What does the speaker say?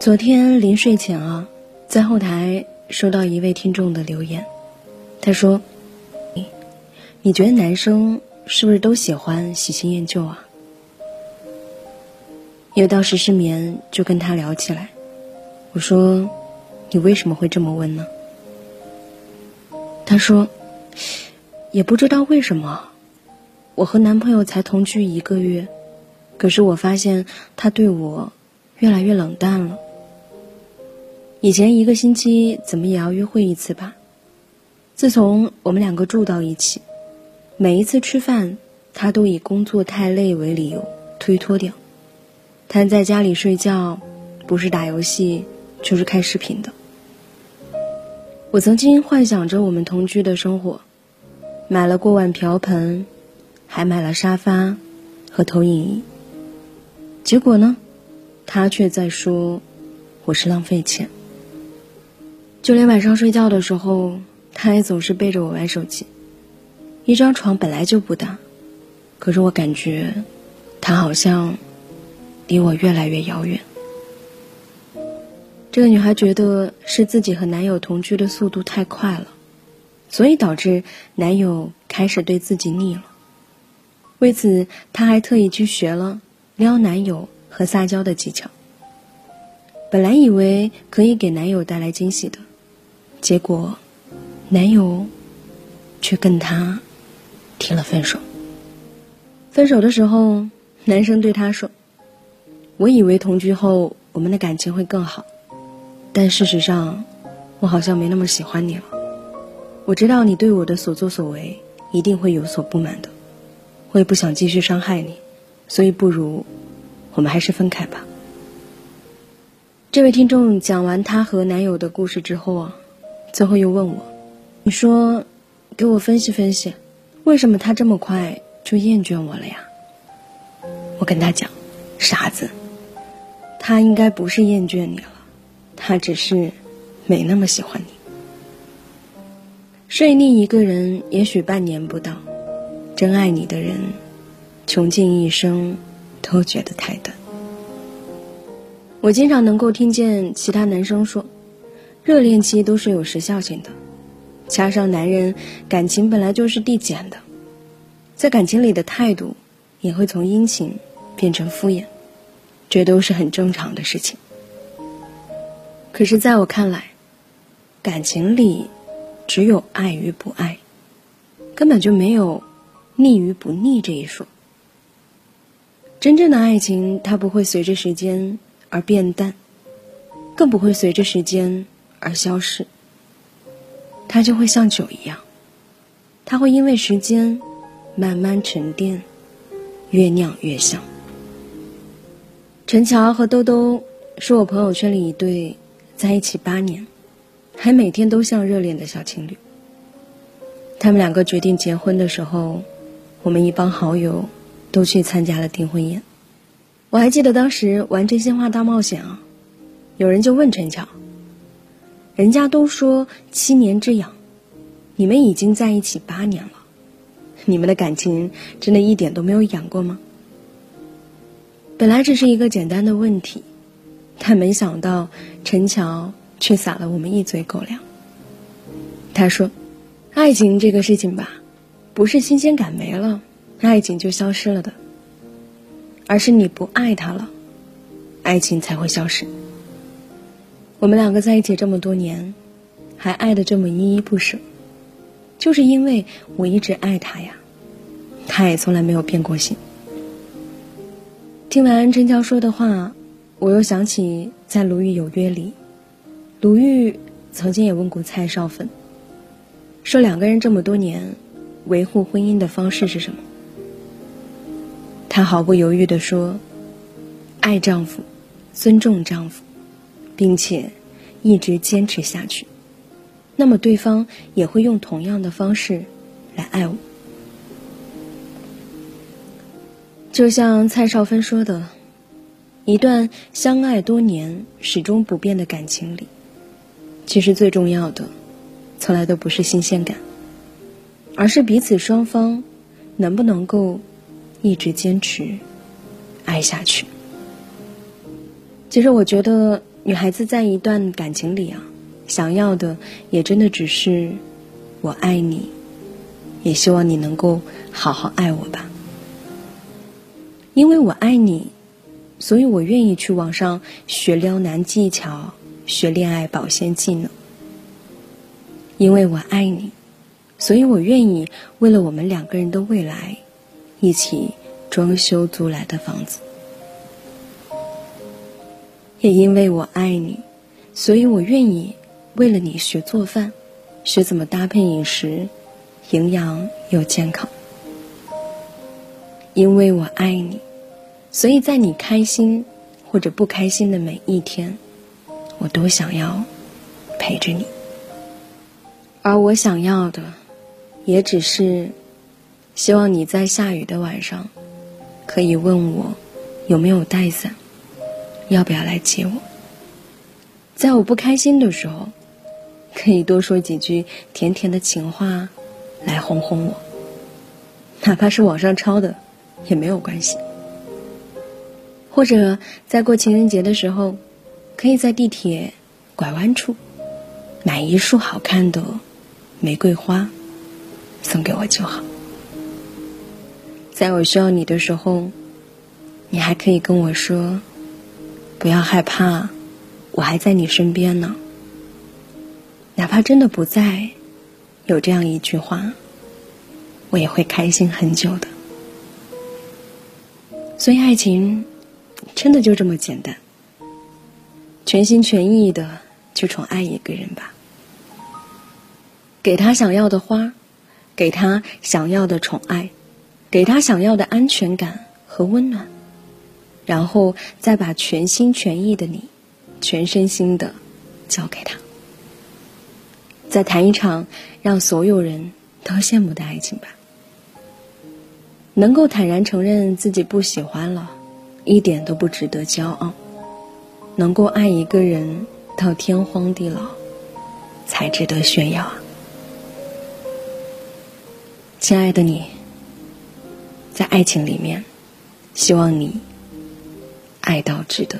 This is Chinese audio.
昨天临睡前啊，在后台收到一位听众的留言，他说：“你觉得男生是不是都喜欢喜新厌旧啊？”有道是失眠，就跟他聊起来。我说：“你为什么会这么问呢？”他说：“也不知道为什么，我和男朋友才同居一个月，可是我发现他对我越来越冷淡了。”以前一个星期怎么也要约会一次吧。自从我们两个住到一起，每一次吃饭，他都以工作太累为理由推脱掉。他在家里睡觉，不是打游戏就是看视频的。我曾经幻想着我们同居的生活，买了锅碗瓢盆，还买了沙发和投影仪。结果呢，他却在说我是浪费钱。就连晚上睡觉的时候，他也总是背着我玩手机。一张床本来就不大，可是我感觉他好像离我越来越遥远。这个女孩觉得是自己和男友同居的速度太快了，所以导致男友开始对自己腻了。为此，她还特意去学了撩男友和撒娇的技巧。本来以为可以给男友带来惊喜的。结果，男友却跟她提了分手。分手的时候，男生对她说：“我以为同居后我们的感情会更好，但事实上，我好像没那么喜欢你了。我知道你对我的所作所为一定会有所不满的，我也不想继续伤害你，所以不如我们还是分开吧。”这位听众讲完她和男友的故事之后啊。最后又问我：“你说，给我分析分析，为什么他这么快就厌倦我了呀？”我跟他讲：“傻子，他应该不是厌倦你了，他只是没那么喜欢你。睡腻一个人也许半年不到，真爱你的人，穷尽一生都觉得太短。”我经常能够听见其他男生说。热恋期都是有时效性的，加上男人感情本来就是递减的，在感情里的态度也会从殷勤变成敷衍，这都是很正常的事情。可是，在我看来，感情里只有爱与不爱，根本就没有腻与不腻这一说。真正的爱情，它不会随着时间而变淡，更不会随着时间。而消失，它就会像酒一样，它会因为时间慢慢沉淀，越酿越香。陈乔和兜兜是我朋友圈里一对在一起八年，还每天都像热恋的小情侣。他们两个决定结婚的时候，我们一帮好友都去参加了订婚宴。我还记得当时玩真心话大冒险啊，有人就问陈乔。人家都说七年之痒，你们已经在一起八年了，你们的感情真的一点都没有痒过吗？本来只是一个简单的问题，但没想到陈乔却撒了我们一嘴狗粮。他说：“爱情这个事情吧，不是新鲜感没了，爱情就消失了的，而是你不爱他了，爱情才会消失。”我们两个在一起这么多年，还爱的这么依依不舍，就是因为我一直爱他呀，他也从来没有变过心。听完陈乔说的话，我又想起在《鲁豫有约》里，鲁豫曾经也问过蔡少芬，说两个人这么多年维护婚姻的方式是什么？她毫不犹豫地说：“爱丈夫，尊重丈夫。”并且一直坚持下去，那么对方也会用同样的方式来爱我。就像蔡少芬说的，一段相爱多年、始终不变的感情里，其实最重要的，从来都不是新鲜感，而是彼此双方能不能够一直坚持爱下去。其实我觉得，女孩子在一段感情里啊，想要的也真的只是我爱你，也希望你能够好好爱我吧。因为我爱你，所以我愿意去网上学撩男技巧，学恋爱保鲜技能。因为我爱你，所以我愿意为了我们两个人的未来，一起装修租来的房子。也因为我爱你，所以我愿意为了你学做饭，学怎么搭配饮食，营养又健康。因为我爱你，所以在你开心或者不开心的每一天，我都想要陪着你。而我想要的，也只是希望你在下雨的晚上，可以问我有没有带伞。要不要来接我？在我不开心的时候，可以多说几句甜甜的情话，来哄哄我。哪怕是网上抄的，也没有关系。或者在过情人节的时候，可以在地铁拐弯处买一束好看的玫瑰花，送给我就好。在我需要你的时候，你还可以跟我说。不要害怕，我还在你身边呢。哪怕真的不在，有这样一句话，我也会开心很久的。所以，爱情真的就这么简单，全心全意的去宠爱一个人吧，给他想要的花，给他想要的宠爱，给他想要的安全感和温暖。然后再把全心全意的你，全身心的交给他，再谈一场让所有人都羡慕的爱情吧。能够坦然承认自己不喜欢了，一点都不值得骄傲。能够爱一个人到天荒地老，才值得炫耀啊！亲爱的你，在爱情里面，希望你。爱到值得。